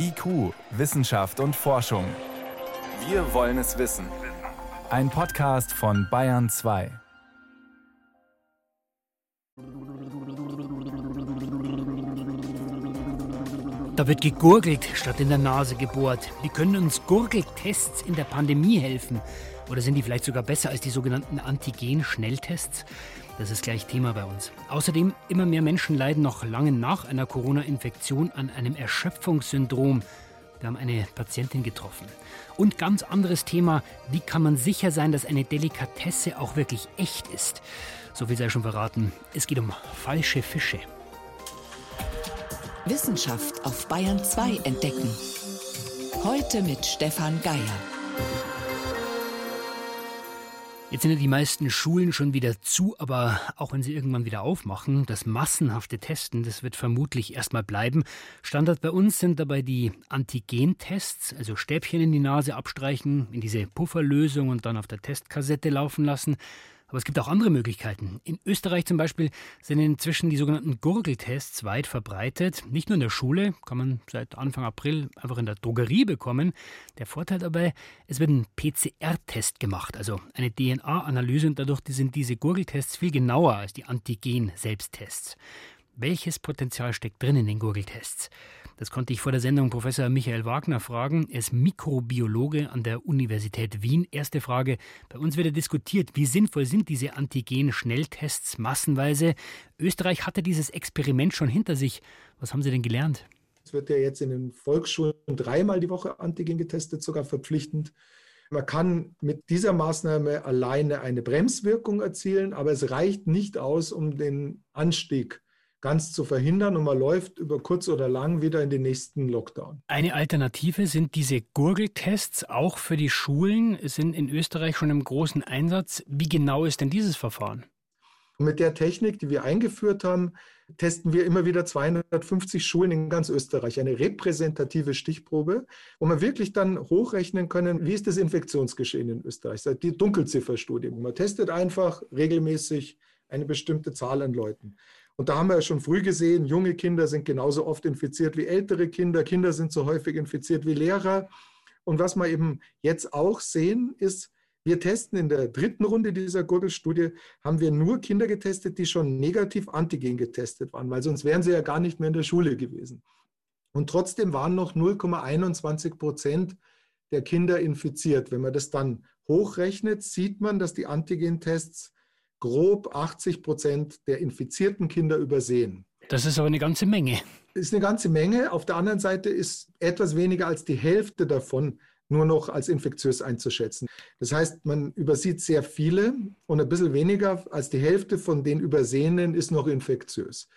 IQ, Wissenschaft und Forschung. Wir wollen es wissen. Ein Podcast von Bayern 2. Da wird gegurgelt statt in der Nase gebohrt. Wie können uns Gurgeltests in der Pandemie helfen? Oder sind die vielleicht sogar besser als die sogenannten Antigen-Schnelltests? Das ist gleich Thema bei uns. Außerdem, immer mehr Menschen leiden noch lange nach einer Corona-Infektion an einem Erschöpfungssyndrom. Wir haben eine Patientin getroffen. Und ganz anderes Thema, wie kann man sicher sein, dass eine Delikatesse auch wirklich echt ist? So viel sei schon verraten. Es geht um falsche Fische. Wissenschaft auf Bayern 2 entdecken. Heute mit Stefan Geier. Jetzt sind ja die meisten Schulen schon wieder zu, aber auch wenn sie irgendwann wieder aufmachen, das massenhafte Testen, das wird vermutlich erstmal bleiben. Standard bei uns sind dabei die Antigentests, also Stäbchen in die Nase abstreichen, in diese Pufferlösung und dann auf der Testkassette laufen lassen. Aber es gibt auch andere Möglichkeiten. In Österreich zum Beispiel sind inzwischen die sogenannten Gurgeltests weit verbreitet. Nicht nur in der Schule, kann man seit Anfang April einfach in der Drogerie bekommen. Der Vorteil dabei, es wird ein PCR-Test gemacht, also eine DNA-Analyse und dadurch sind diese Gurgeltests viel genauer als die Antigen-Selbsttests. Welches Potenzial steckt drin in den Gurgeltests? Das konnte ich vor der Sendung Professor Michael Wagner fragen. Er ist Mikrobiologe an der Universität Wien. Erste Frage. Bei uns wird ja diskutiert, wie sinnvoll sind diese Antigen-Schnelltests massenweise? Österreich hatte dieses Experiment schon hinter sich. Was haben Sie denn gelernt? Es wird ja jetzt in den Volksschulen dreimal die Woche Antigen getestet, sogar verpflichtend. Man kann mit dieser Maßnahme alleine eine Bremswirkung erzielen, aber es reicht nicht aus, um den Anstieg ganz zu verhindern und man läuft über kurz oder lang wieder in den nächsten Lockdown. Eine Alternative sind diese Gurgeltests auch für die Schulen, sind in Österreich schon im großen Einsatz. Wie genau ist denn dieses Verfahren? Mit der Technik, die wir eingeführt haben, testen wir immer wieder 250 Schulen in ganz Österreich, eine repräsentative Stichprobe, wo wir wirklich dann hochrechnen können, wie ist das Infektionsgeschehen in Österreich, die Dunkelzifferstudie. Man testet einfach regelmäßig eine bestimmte Zahl an Leuten. Und da haben wir ja schon früh gesehen, junge Kinder sind genauso oft infiziert wie ältere Kinder. Kinder sind so häufig infiziert wie Lehrer. Und was wir eben jetzt auch sehen, ist, wir testen in der dritten Runde dieser Gurgelstudie, haben wir nur Kinder getestet, die schon negativ Antigen getestet waren, weil sonst wären sie ja gar nicht mehr in der Schule gewesen. Und trotzdem waren noch 0,21 Prozent der Kinder infiziert. Wenn man das dann hochrechnet, sieht man, dass die Antigen-Tests grob 80 Prozent der infizierten Kinder übersehen. Das ist aber eine ganze Menge. Das ist eine ganze Menge. Auf der anderen Seite ist etwas weniger als die Hälfte davon nur noch als infektiös einzuschätzen. Das heißt, man übersieht sehr viele und ein bisschen weniger als die Hälfte von den Übersehenen ist noch infektiös.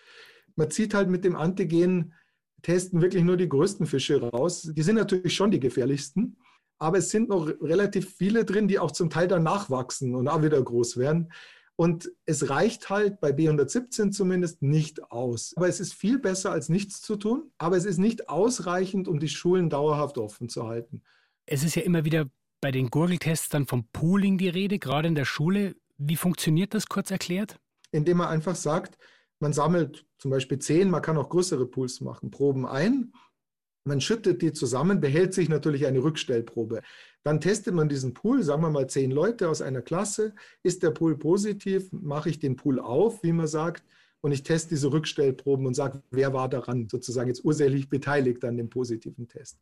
Man zieht halt mit dem Antigen-Testen wirklich nur die größten Fische raus. Die sind natürlich schon die gefährlichsten, aber es sind noch relativ viele drin, die auch zum Teil dann nachwachsen und auch wieder groß werden. Und es reicht halt bei B117 zumindest nicht aus. Aber es ist viel besser als nichts zu tun. Aber es ist nicht ausreichend, um die Schulen dauerhaft offen zu halten. Es ist ja immer wieder bei den Gurgeltests dann vom Pooling die Rede, gerade in der Schule. Wie funktioniert das kurz erklärt? Indem man einfach sagt, man sammelt zum Beispiel zehn, man kann auch größere Pools machen, Proben ein man schüttet die zusammen, behält sich natürlich eine Rückstellprobe. Dann testet man diesen Pool, sagen wir mal zehn Leute aus einer Klasse. Ist der Pool positiv, mache ich den Pool auf, wie man sagt, und ich teste diese Rückstellproben und sage, wer war daran sozusagen jetzt ursächlich beteiligt an dem positiven Test.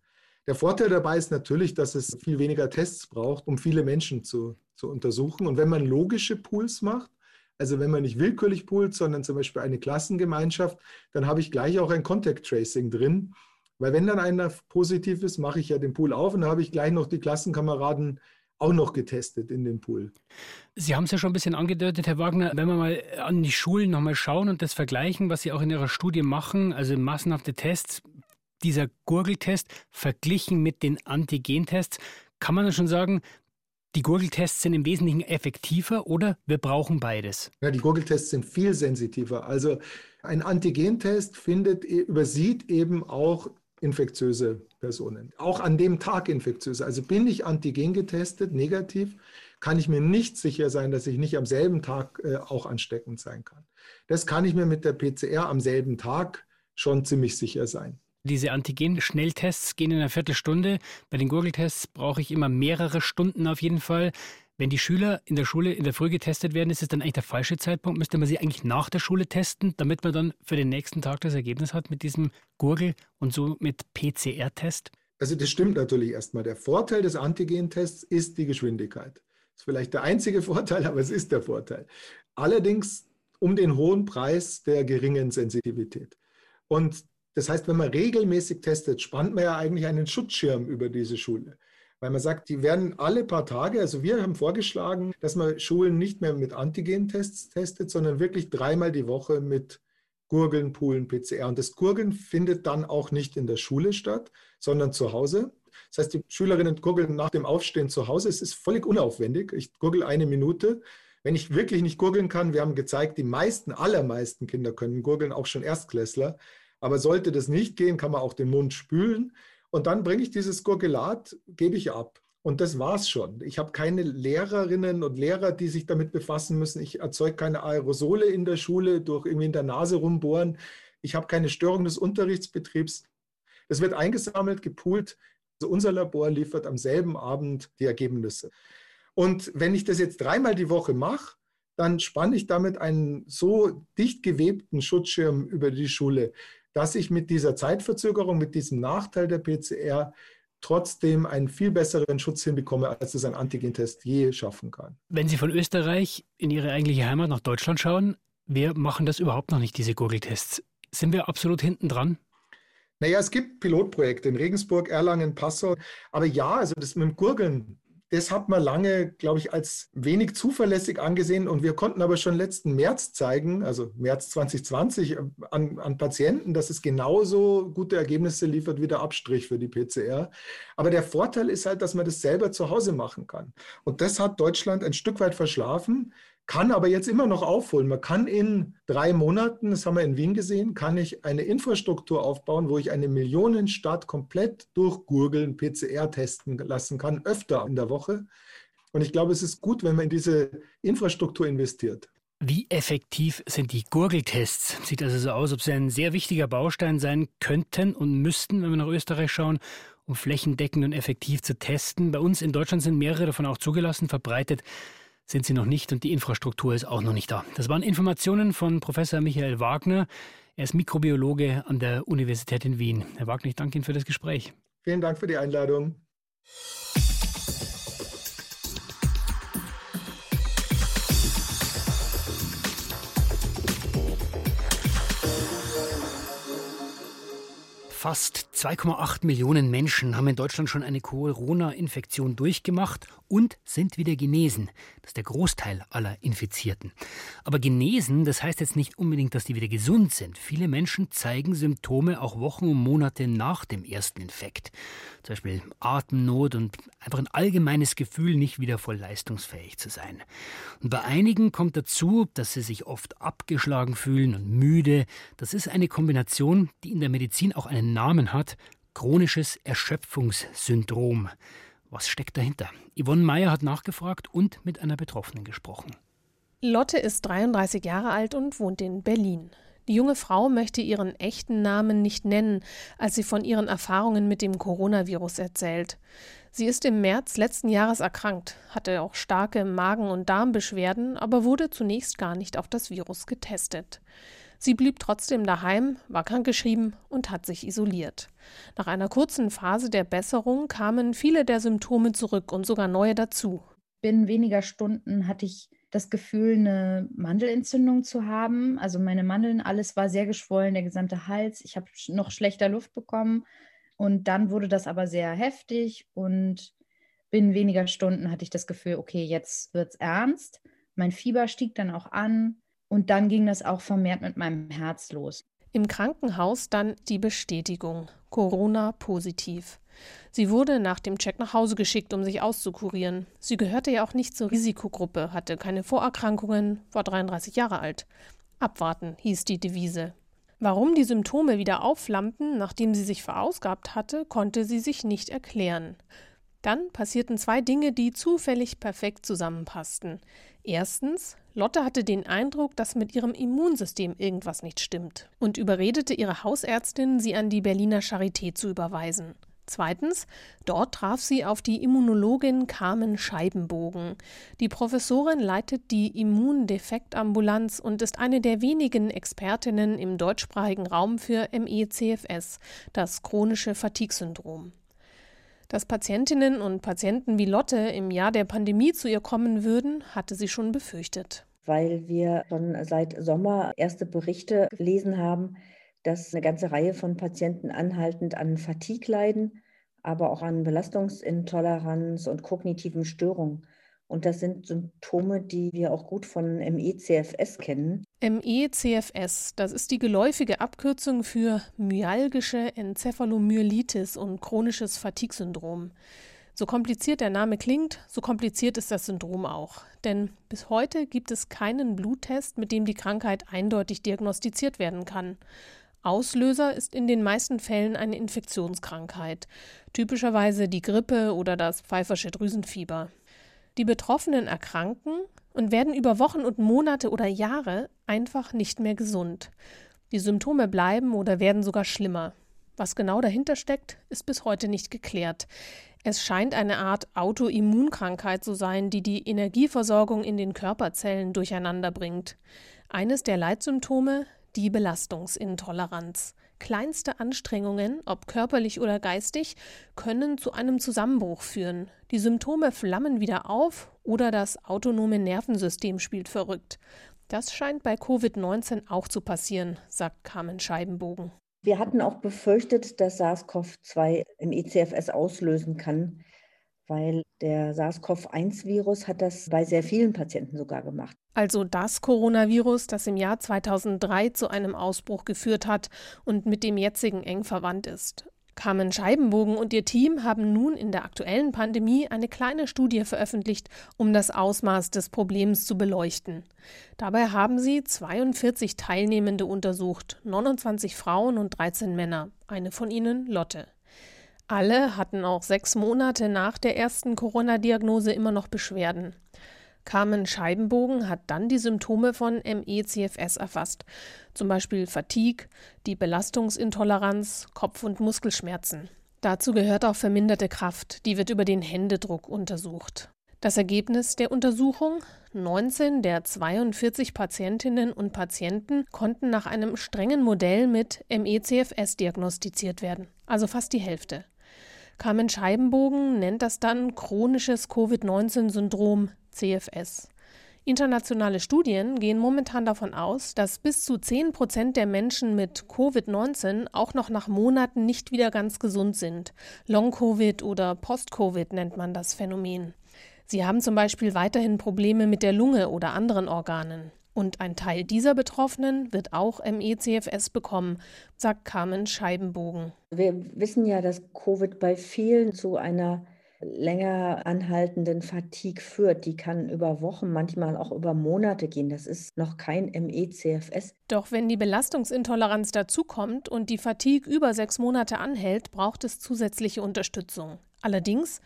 Der Vorteil dabei ist natürlich, dass es viel weniger Tests braucht, um viele Menschen zu, zu untersuchen. Und wenn man logische Pools macht, also wenn man nicht willkürlich poolt, sondern zum Beispiel eine Klassengemeinschaft, dann habe ich gleich auch ein Contact Tracing drin. Weil wenn dann einer positiv ist, mache ich ja den Pool auf und habe ich gleich noch die Klassenkameraden auch noch getestet in dem Pool. Sie haben es ja schon ein bisschen angedeutet, Herr Wagner. Wenn wir mal an die Schulen nochmal schauen und das vergleichen, was Sie auch in Ihrer Studie machen, also massenhafte Tests, dieser Gurgeltest verglichen mit den Antigentests, kann man dann schon sagen, die Gurgeltests sind im Wesentlichen effektiver oder wir brauchen beides? Ja, die Gurgeltests sind viel sensitiver. Also ein Antigentest findet, übersieht eben auch infektiöse Personen. Auch an dem Tag infektiöse. Also bin ich antigen getestet, negativ, kann ich mir nicht sicher sein, dass ich nicht am selben Tag äh, auch ansteckend sein kann. Das kann ich mir mit der PCR am selben Tag schon ziemlich sicher sein. Diese Antigen-Schnelltests gehen in einer Viertelstunde. Bei den Gurgeltests brauche ich immer mehrere Stunden auf jeden Fall. Wenn die Schüler in der Schule in der Früh getestet werden, ist es dann eigentlich der falsche Zeitpunkt? Müsste man sie eigentlich nach der Schule testen, damit man dann für den nächsten Tag das Ergebnis hat mit diesem Gurgel und so mit PCR-Test? Also das stimmt natürlich erstmal. Der Vorteil des Antigen-Tests ist die Geschwindigkeit. Das ist vielleicht der einzige Vorteil, aber es ist der Vorteil. Allerdings um den hohen Preis der geringen Sensitivität. Und das heißt, wenn man regelmäßig testet, spannt man ja eigentlich einen Schutzschirm über diese Schule weil man sagt, die werden alle paar Tage, also wir haben vorgeschlagen, dass man Schulen nicht mehr mit Antigen-Tests testet, sondern wirklich dreimal die Woche mit Gurgeln, Poolen, PCR. Und das Gurgeln findet dann auch nicht in der Schule statt, sondern zu Hause. Das heißt, die Schülerinnen gurgeln nach dem Aufstehen zu Hause. Es ist völlig unaufwendig. Ich gurgel eine Minute. Wenn ich wirklich nicht gurgeln kann, wir haben gezeigt, die meisten, allermeisten Kinder können gurgeln, auch schon Erstklässler. Aber sollte das nicht gehen, kann man auch den Mund spülen. Und dann bringe ich dieses Gurgelat, gebe ich ab. Und das war's schon. Ich habe keine Lehrerinnen und Lehrer, die sich damit befassen müssen. Ich erzeuge keine Aerosole in der Schule durch irgendwie in der Nase rumbohren. Ich habe keine Störung des Unterrichtsbetriebs. Es wird eingesammelt, gepoolt. Also unser Labor liefert am selben Abend die Ergebnisse. Und wenn ich das jetzt dreimal die Woche mache, dann spanne ich damit einen so dicht gewebten Schutzschirm über die Schule, dass ich mit dieser Zeitverzögerung, mit diesem Nachteil der PCR trotzdem einen viel besseren Schutz hinbekomme, als es ein Antigentest je schaffen kann. Wenn Sie von Österreich in Ihre eigentliche Heimat nach Deutschland schauen, wir machen das überhaupt noch nicht, diese Gurgeltests. Sind wir absolut hinten dran? Naja, es gibt Pilotprojekte in Regensburg, Erlangen, Passau. Aber ja, also das mit dem Gurgeln, das hat man lange, glaube ich, als wenig zuverlässig angesehen. Und wir konnten aber schon letzten März zeigen, also März 2020, äh, an, an, Patienten, dass es genauso gute Ergebnisse liefert wie der Abstrich für die PCR. Aber der Vorteil ist halt, dass man das selber zu Hause machen kann. Und das hat Deutschland ein Stück weit verschlafen kann aber jetzt immer noch aufholen. Man kann in drei Monaten, das haben wir in Wien gesehen, kann ich eine Infrastruktur aufbauen, wo ich eine Millionenstadt komplett durchgurgeln, PCR testen lassen kann, öfter in der Woche. Und ich glaube, es ist gut, wenn man in diese Infrastruktur investiert. Wie effektiv sind die Gurgeltests? Sieht also so aus, ob sie ein sehr wichtiger Baustein sein könnten und müssten, wenn wir nach Österreich schauen, um flächendeckend und effektiv zu testen. Bei uns in Deutschland sind mehrere davon auch zugelassen, verbreitet sind sie noch nicht und die Infrastruktur ist auch noch nicht da. Das waren Informationen von Professor Michael Wagner. Er ist Mikrobiologe an der Universität in Wien. Herr Wagner, ich danke Ihnen für das Gespräch. Vielen Dank für die Einladung. Fast 2,8 Millionen Menschen haben in Deutschland schon eine Corona-Infektion durchgemacht und sind wieder genesen. Das ist der Großteil aller Infizierten. Aber genesen, das heißt jetzt nicht unbedingt, dass die wieder gesund sind. Viele Menschen zeigen Symptome auch Wochen und Monate nach dem ersten Infekt. Zum Beispiel Atemnot und einfach ein allgemeines Gefühl, nicht wieder voll leistungsfähig zu sein. Und bei einigen kommt dazu, dass sie sich oft abgeschlagen fühlen und müde. Das ist eine Kombination, die in der Medizin auch einen Namen hat, chronisches Erschöpfungssyndrom. Was steckt dahinter? Yvonne Meyer hat nachgefragt und mit einer Betroffenen gesprochen. Lotte ist 33 Jahre alt und wohnt in Berlin. Die junge Frau möchte ihren echten Namen nicht nennen, als sie von ihren Erfahrungen mit dem Coronavirus erzählt. Sie ist im März letzten Jahres erkrankt, hatte auch starke Magen- und Darmbeschwerden, aber wurde zunächst gar nicht auf das Virus getestet. Sie blieb trotzdem daheim, war krankgeschrieben und hat sich isoliert. Nach einer kurzen Phase der Besserung kamen viele der Symptome zurück und sogar neue dazu. Binnen weniger Stunden hatte ich das Gefühl, eine Mandelentzündung zu haben. Also meine Mandeln, alles war sehr geschwollen, der gesamte Hals. Ich habe noch schlechter Luft bekommen. Und dann wurde das aber sehr heftig und binnen weniger Stunden hatte ich das Gefühl, okay, jetzt wird es ernst. Mein Fieber stieg dann auch an. Und dann ging das auch vermehrt mit meinem Herz los. Im Krankenhaus dann die Bestätigung. Corona positiv. Sie wurde nach dem Check nach Hause geschickt, um sich auszukurieren. Sie gehörte ja auch nicht zur Risikogruppe, hatte keine Vorerkrankungen, war 33 Jahre alt. Abwarten hieß die Devise. Warum die Symptome wieder aufflammten, nachdem sie sich verausgabt hatte, konnte sie sich nicht erklären. Dann passierten zwei Dinge, die zufällig perfekt zusammenpassten. Erstens, Lotte hatte den Eindruck, dass mit ihrem Immunsystem irgendwas nicht stimmt und überredete ihre Hausärztin, sie an die Berliner Charité zu überweisen. Zweitens, dort traf sie auf die Immunologin Carmen Scheibenbogen. Die Professorin leitet die Immundefektambulanz und ist eine der wenigen Expertinnen im deutschsprachigen Raum für ME-CFS, das chronische Fatigue-Syndrom. Dass Patientinnen und Patienten wie Lotte im Jahr der Pandemie zu ihr kommen würden, hatte sie schon befürchtet. Weil wir schon seit Sommer erste Berichte gelesen haben, dass eine ganze Reihe von Patienten anhaltend an Fatigue leiden, aber auch an Belastungsintoleranz und kognitiven Störungen. Und das sind Symptome, die wir auch gut von ME-CFS kennen. ME-CFS, das ist die geläufige Abkürzung für myalgische Enzephalomyelitis und chronisches Fatigue-Syndrom. So kompliziert der Name klingt, so kompliziert ist das Syndrom auch. Denn bis heute gibt es keinen Bluttest, mit dem die Krankheit eindeutig diagnostiziert werden kann. Auslöser ist in den meisten Fällen eine Infektionskrankheit, typischerweise die Grippe oder das Pfeifersche Drüsenfieber. Die Betroffenen erkranken und werden über Wochen und Monate oder Jahre einfach nicht mehr gesund. Die Symptome bleiben oder werden sogar schlimmer. Was genau dahinter steckt, ist bis heute nicht geklärt. Es scheint eine Art Autoimmunkrankheit zu sein, die die Energieversorgung in den Körperzellen durcheinander bringt. Eines der Leitsymptome die Belastungsintoleranz. Kleinste Anstrengungen, ob körperlich oder geistig, können zu einem Zusammenbruch führen. Die Symptome flammen wieder auf oder das autonome Nervensystem spielt verrückt. Das scheint bei Covid-19 auch zu passieren, sagt Carmen Scheibenbogen. Wir hatten auch befürchtet, dass SARS-CoV-2 im ECFS auslösen kann weil der SARS-CoV-1-Virus hat das bei sehr vielen Patienten sogar gemacht. Also das Coronavirus, das im Jahr 2003 zu einem Ausbruch geführt hat und mit dem jetzigen eng verwandt ist. Carmen Scheibenbogen und ihr Team haben nun in der aktuellen Pandemie eine kleine Studie veröffentlicht, um das Ausmaß des Problems zu beleuchten. Dabei haben sie 42 Teilnehmende untersucht, 29 Frauen und 13 Männer, eine von ihnen Lotte. Alle hatten auch sechs Monate nach der ersten Corona-Diagnose immer noch Beschwerden. Carmen Scheibenbogen hat dann die Symptome von ME-CFS erfasst, zum Beispiel Fatigue, die Belastungsintoleranz, Kopf- und Muskelschmerzen. Dazu gehört auch verminderte Kraft, die wird über den Händedruck untersucht. Das Ergebnis der Untersuchung? 19 der 42 Patientinnen und Patienten konnten nach einem strengen Modell mit ME-CFS diagnostiziert werden, also fast die Hälfte. Carmen Scheibenbogen nennt das dann chronisches Covid-19-Syndrom CFS. Internationale Studien gehen momentan davon aus, dass bis zu 10 Prozent der Menschen mit Covid-19 auch noch nach Monaten nicht wieder ganz gesund sind. Long-Covid oder Post-Covid nennt man das Phänomen. Sie haben zum Beispiel weiterhin Probleme mit der Lunge oder anderen Organen. Und ein Teil dieser Betroffenen wird auch ME-CFS bekommen, sagt Carmen Scheibenbogen. Wir wissen ja, dass Covid bei vielen zu einer länger anhaltenden Fatigue führt. Die kann über Wochen, manchmal auch über Monate gehen. Das ist noch kein ME-CFS. Doch wenn die Belastungsintoleranz dazukommt und die Fatigue über sechs Monate anhält, braucht es zusätzliche Unterstützung. Allerdings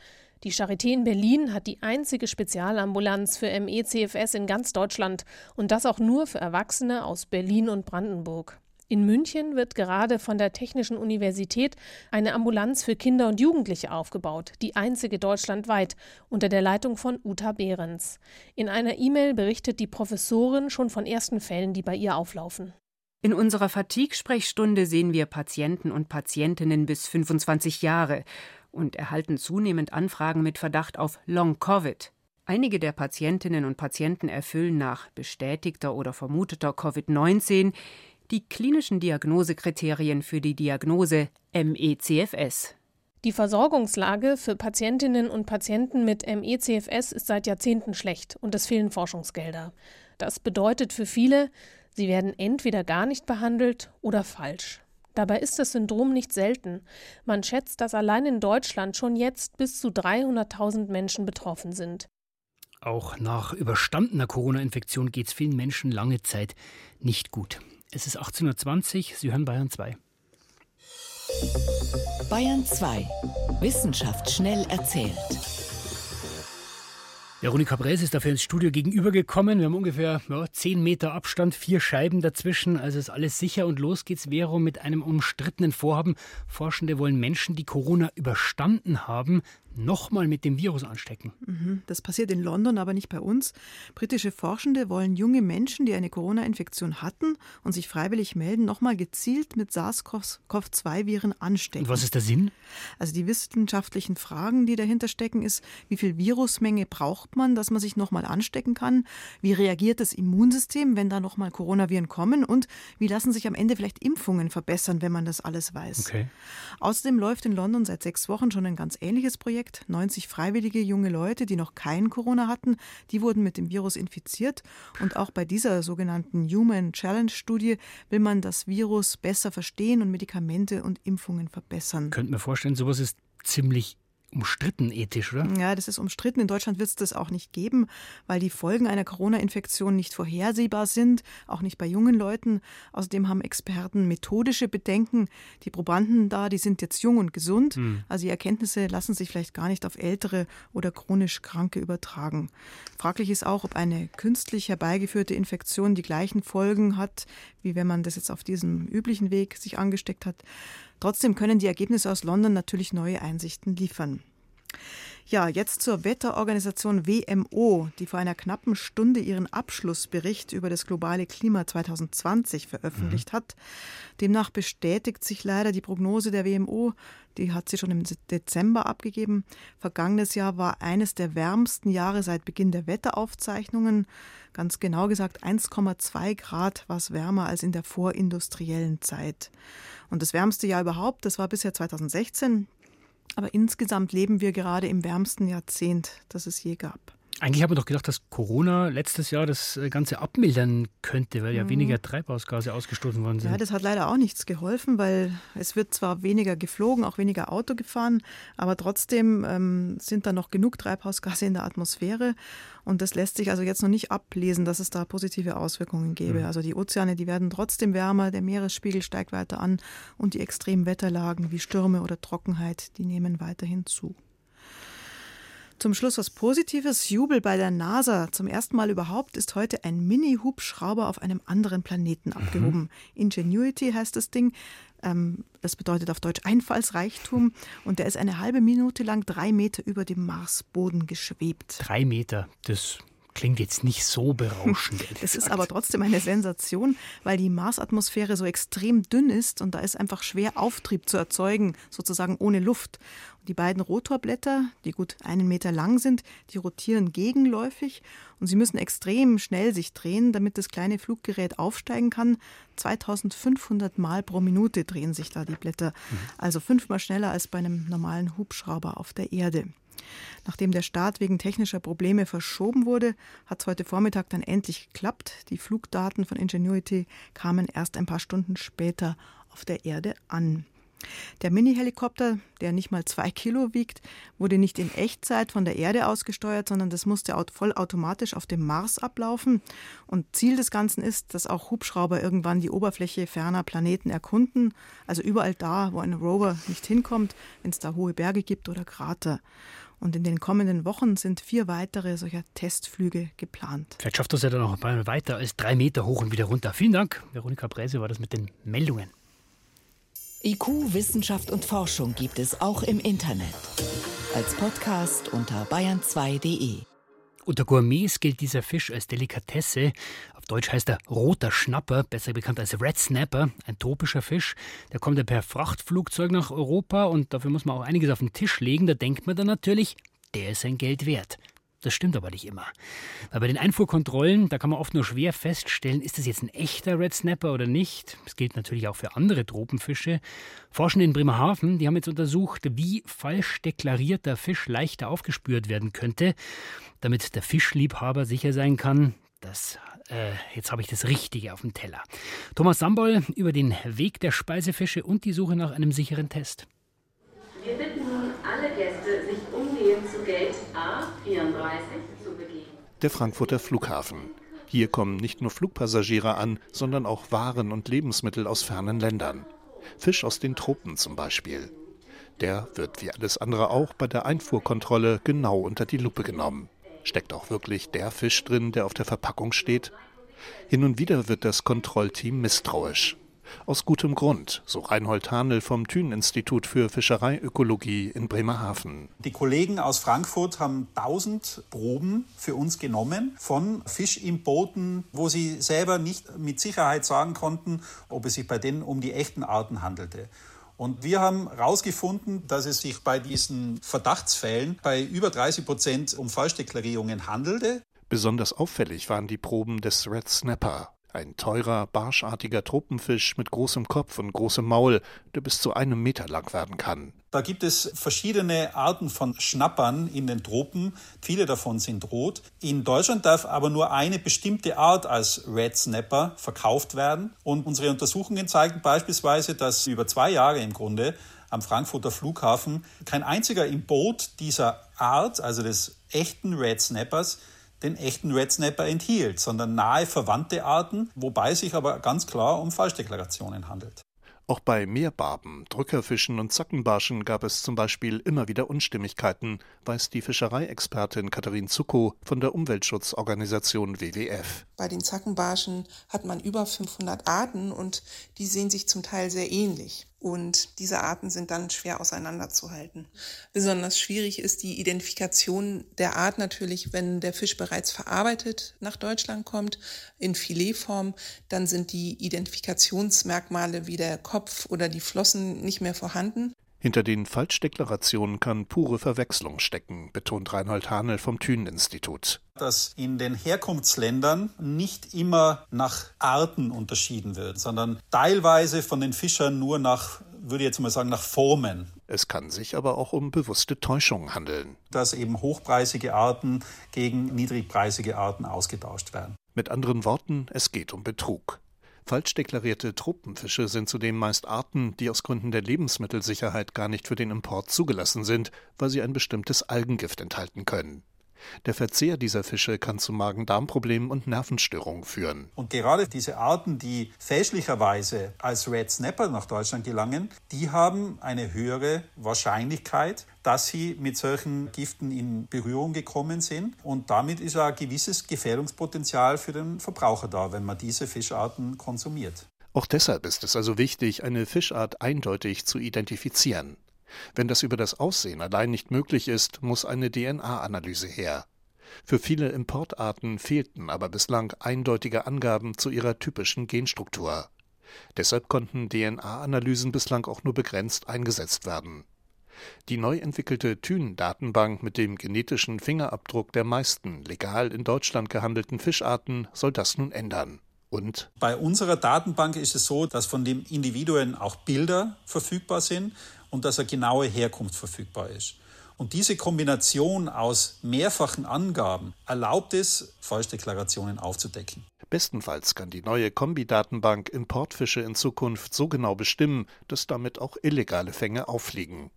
die Charité in Berlin hat die einzige Spezialambulanz für ME-CFS in ganz Deutschland und das auch nur für Erwachsene aus Berlin und Brandenburg. In München wird gerade von der Technischen Universität eine Ambulanz für Kinder und Jugendliche aufgebaut, die einzige deutschlandweit, unter der Leitung von Uta Behrens. In einer E-Mail berichtet die Professorin schon von ersten Fällen, die bei ihr auflaufen. In unserer Fatigue-Sprechstunde sehen wir Patienten und Patientinnen bis 25 Jahre und erhalten zunehmend Anfragen mit Verdacht auf Long-Covid. Einige der Patientinnen und Patienten erfüllen nach bestätigter oder vermuteter Covid-19 die klinischen Diagnosekriterien für die Diagnose MECFS. Die Versorgungslage für Patientinnen und Patienten mit MECFS ist seit Jahrzehnten schlecht und es fehlen Forschungsgelder. Das bedeutet für viele, sie werden entweder gar nicht behandelt oder falsch. Dabei ist das Syndrom nicht selten. Man schätzt, dass allein in Deutschland schon jetzt bis zu 300.000 Menschen betroffen sind. Auch nach überstandener Corona-Infektion geht es vielen Menschen lange Zeit nicht gut. Es ist 18.20 Uhr, Sie hören Bayern 2. Bayern 2. Wissenschaft schnell erzählt. Veronika Bräs ist dafür ins Studio gegenübergekommen. Wir haben ungefähr ja, 10 Meter Abstand, vier Scheiben dazwischen. Also ist alles sicher und los geht's, Vero, mit einem umstrittenen Vorhaben. Forschende wollen Menschen, die Corona überstanden haben, nochmal mit dem Virus anstecken. Mhm. Das passiert in London, aber nicht bei uns. Britische Forschende wollen junge Menschen, die eine Corona-Infektion hatten und sich freiwillig melden, nochmal gezielt mit SARS-CoV-2-Viren anstecken. Und was ist der Sinn? Also die wissenschaftlichen Fragen, die dahinter stecken, ist, wie viel Virusmenge braucht man, dass man sich nochmal anstecken kann? Wie reagiert das Immunsystem, wenn da nochmal Coronaviren kommen? Und wie lassen sich am Ende vielleicht Impfungen verbessern, wenn man das alles weiß? Okay. Außerdem läuft in London seit sechs Wochen schon ein ganz ähnliches Projekt Projekt. 90 freiwillige junge Leute, die noch kein Corona hatten, die wurden mit dem Virus infiziert. Und auch bei dieser sogenannten Human Challenge Studie will man das Virus besser verstehen und Medikamente und Impfungen verbessern. Könnte mir vorstellen, sowas ist ziemlich umstritten ethisch, oder? Ja, das ist umstritten. In Deutschland wird es das auch nicht geben, weil die Folgen einer Corona-Infektion nicht vorhersehbar sind, auch nicht bei jungen Leuten. Außerdem haben Experten methodische Bedenken. Die Probanden da, die sind jetzt jung und gesund. Hm. Also die Erkenntnisse lassen sich vielleicht gar nicht auf ältere oder chronisch Kranke übertragen. Fraglich ist auch, ob eine künstlich herbeigeführte Infektion die gleichen Folgen hat, wie wenn man das jetzt auf diesem üblichen Weg sich angesteckt hat. Trotzdem können die Ergebnisse aus London natürlich neue Einsichten liefern. Ja, jetzt zur Wetterorganisation WMO, die vor einer knappen Stunde ihren Abschlussbericht über das globale Klima 2020 veröffentlicht mhm. hat. Demnach bestätigt sich leider die Prognose der WMO, die hat sie schon im Dezember abgegeben. Vergangenes Jahr war eines der wärmsten Jahre seit Beginn der Wetteraufzeichnungen. Ganz genau gesagt 1,2 Grad war es wärmer als in der vorindustriellen Zeit. Und das wärmste Jahr überhaupt, das war bisher 2016. Aber insgesamt leben wir gerade im wärmsten Jahrzehnt, das es je gab. Eigentlich haben wir doch gedacht, dass Corona letztes Jahr das äh, Ganze abmildern könnte, weil ja mhm. weniger Treibhausgase ausgestoßen worden sind. Ja, das hat leider auch nichts geholfen, weil es wird zwar weniger geflogen, auch weniger Auto gefahren, aber trotzdem ähm, sind da noch genug Treibhausgase in der Atmosphäre. Und das lässt sich also jetzt noch nicht ablesen, dass es da positive Auswirkungen gäbe. Mhm. Also die Ozeane, die werden trotzdem wärmer, der Meeresspiegel steigt weiter an und die extremen Wetterlagen wie Stürme oder Trockenheit, die nehmen weiterhin zu. Zum Schluss was Positives. Jubel bei der NASA. Zum ersten Mal überhaupt ist heute ein Mini-Hubschrauber auf einem anderen Planeten mhm. abgehoben. Mhm. Ingenuity heißt das Ding. Ähm, das bedeutet auf Deutsch Einfallsreichtum. Und der ist eine halbe Minute lang drei Meter über dem Marsboden geschwebt. Drei Meter, das Klingt jetzt nicht so berauschend. Es ist aber trotzdem eine Sensation, weil die Marsatmosphäre so extrem dünn ist und da ist einfach schwer Auftrieb zu erzeugen, sozusagen ohne Luft. Und die beiden Rotorblätter, die gut einen Meter lang sind, die rotieren gegenläufig und sie müssen extrem schnell sich drehen, damit das kleine Fluggerät aufsteigen kann. 2500 Mal pro Minute drehen sich da die Blätter, mhm. also fünfmal schneller als bei einem normalen Hubschrauber auf der Erde. Nachdem der Start wegen technischer Probleme verschoben wurde, hat es heute Vormittag dann endlich geklappt. Die Flugdaten von Ingenuity kamen erst ein paar Stunden später auf der Erde an. Der Mini-Helikopter, der nicht mal zwei Kilo wiegt, wurde nicht in Echtzeit von der Erde ausgesteuert, sondern das musste vollautomatisch auf dem Mars ablaufen. Und Ziel des Ganzen ist, dass auch Hubschrauber irgendwann die Oberfläche ferner Planeten erkunden, also überall da, wo ein Rover nicht hinkommt, wenn es da hohe Berge gibt oder Krater. Und in den kommenden Wochen sind vier weitere solcher Testflüge geplant. Vielleicht schafft das ja dann noch ein paar weiter als drei Meter hoch und wieder runter. Vielen Dank. Veronika Prese war das mit den Meldungen. IQ, Wissenschaft und Forschung gibt es auch im Internet. Als Podcast unter bayern2.de. Unter Gourmets gilt dieser Fisch als Delikatesse. Auf Deutsch heißt er roter Schnapper, besser bekannt als Red Snapper, ein tropischer Fisch. Der kommt ja per Frachtflugzeug nach Europa und dafür muss man auch einiges auf den Tisch legen. Da denkt man dann natürlich, der ist sein Geld wert. Das stimmt aber nicht immer. Weil bei den Einfuhrkontrollen, da kann man oft nur schwer feststellen, ist das jetzt ein echter Red Snapper oder nicht. Das gilt natürlich auch für andere Tropenfische. Forschende in Bremerhaven, die haben jetzt untersucht, wie falsch deklarierter Fisch leichter aufgespürt werden könnte, damit der Fischliebhaber sicher sein kann, dass äh, jetzt habe ich das Richtige auf dem Teller. Thomas Sambol über den Weg der Speisefische und die Suche nach einem sicheren Test. Wir bitten nun alle Gäste, zu Gate A34 zu begeben. Der Frankfurter Flughafen. Hier kommen nicht nur Flugpassagiere an, sondern auch Waren und Lebensmittel aus fernen Ländern. Fisch aus den Tropen zum Beispiel. Der wird wie alles andere auch bei der Einfuhrkontrolle genau unter die Lupe genommen. Steckt auch wirklich der Fisch drin, der auf der Verpackung steht? Hin und wieder wird das Kontrollteam misstrauisch. Aus gutem Grund, so Reinhold Hanel vom Thün-Institut für Fischereiökologie in Bremerhaven. Die Kollegen aus Frankfurt haben 1000 Proben für uns genommen von Fischimboten, wo sie selber nicht mit Sicherheit sagen konnten, ob es sich bei denen um die echten Arten handelte. Und wir haben herausgefunden, dass es sich bei diesen Verdachtsfällen bei über 30 Prozent um Falschdeklarierungen handelte. Besonders auffällig waren die Proben des Red Snapper, ein teurer, barschartiger Tropenfisch mit großem Kopf und großem Maul, der bis zu einem Meter lang werden kann. Da gibt es verschiedene Arten von Schnappern in den Tropen. Viele davon sind rot. In Deutschland darf aber nur eine bestimmte Art als Red Snapper verkauft werden. Und unsere Untersuchungen zeigen beispielsweise, dass über zwei Jahre im Grunde am Frankfurter Flughafen kein einziger im Boot dieser Art, also des echten Red Snappers, den echten Red Snapper enthielt, sondern nahe verwandte Arten, wobei sich aber ganz klar um Falschdeklarationen handelt. Auch bei Meerbarben, Drückerfischen und Zackenbarschen gab es zum Beispiel immer wieder Unstimmigkeiten, weiß die Fischereiexpertin Katharin Zuckow von der Umweltschutzorganisation WWF. Bei den Zackenbarschen hat man über 500 Arten und die sehen sich zum Teil sehr ähnlich. Und diese Arten sind dann schwer auseinanderzuhalten. Besonders schwierig ist die Identifikation der Art natürlich, wenn der Fisch bereits verarbeitet nach Deutschland kommt, in Filetform. Dann sind die Identifikationsmerkmale wie der Kopf oder die Flossen nicht mehr vorhanden. Hinter den Falschdeklarationen kann pure Verwechslung stecken, betont Reinhold Hanel vom Thünen-Institut. Dass in den Herkunftsländern nicht immer nach Arten unterschieden wird, sondern teilweise von den Fischern nur nach, würde ich jetzt mal sagen, nach Formen. Es kann sich aber auch um bewusste Täuschungen handeln. Dass eben hochpreisige Arten gegen niedrigpreisige Arten ausgetauscht werden. Mit anderen Worten, es geht um Betrug. Falsch deklarierte Tropenfische sind zudem meist Arten, die aus Gründen der Lebensmittelsicherheit gar nicht für den Import zugelassen sind, weil sie ein bestimmtes Algengift enthalten können. Der Verzehr dieser Fische kann zu Magen-Darm-Problemen und Nervenstörungen führen. Und gerade diese Arten, die fälschlicherweise als Red Snapper nach Deutschland gelangen, die haben eine höhere Wahrscheinlichkeit, dass sie mit solchen Giften in Berührung gekommen sind. Und damit ist ein gewisses Gefährdungspotenzial für den Verbraucher da, wenn man diese Fischarten konsumiert. Auch deshalb ist es also wichtig, eine Fischart eindeutig zu identifizieren. Wenn das über das Aussehen allein nicht möglich ist, muss eine DNA-Analyse her. Für viele Importarten fehlten aber bislang eindeutige Angaben zu ihrer typischen Genstruktur. Deshalb konnten DNA-Analysen bislang auch nur begrenzt eingesetzt werden. Die neu entwickelte Thyn-Datenbank mit dem genetischen Fingerabdruck der meisten legal in Deutschland gehandelten Fischarten soll das nun ändern. Und? Bei unserer Datenbank ist es so, dass von den Individuen auch Bilder verfügbar sind und dass eine genaue Herkunft verfügbar ist. Und diese Kombination aus mehrfachen Angaben erlaubt es, Falschdeklarationen aufzudecken. Bestenfalls kann die neue Kombi-Datenbank Importfische in Zukunft so genau bestimmen, dass damit auch illegale Fänge auffliegen.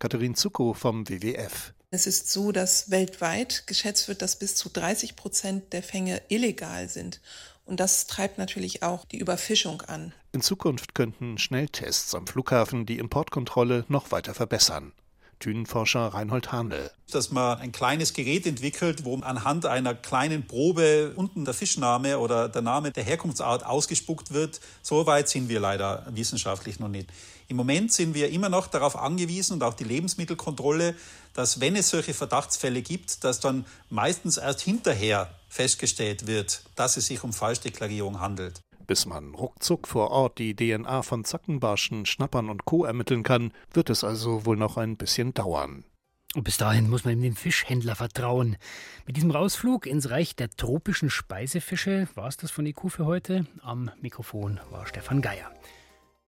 Katharin Zuckow vom WWF. Es ist so, dass weltweit geschätzt wird, dass bis zu 30 Prozent der Fänge illegal sind. Und das treibt natürlich auch die Überfischung an. In Zukunft könnten Schnelltests am Flughafen die Importkontrolle noch weiter verbessern. Thünenforscher Reinhold Handel. Dass man ein kleines Gerät entwickelt, wo anhand einer kleinen Probe unten der Fischname oder der Name der Herkunftsart ausgespuckt wird, so weit sind wir leider wissenschaftlich noch nicht. Im Moment sind wir immer noch darauf angewiesen und auch die Lebensmittelkontrolle, dass wenn es solche Verdachtsfälle gibt, dass dann meistens erst hinterher festgestellt wird, dass es sich um Falschdeklarierung handelt. Bis man ruckzuck vor Ort die DNA von Zackenbarschen, Schnappern und Co. ermitteln kann, wird es also wohl noch ein bisschen dauern. Und bis dahin muss man dem Fischhändler vertrauen. Mit diesem Rausflug ins Reich der tropischen Speisefische war es das von IQ für heute. Am Mikrofon war Stefan Geier.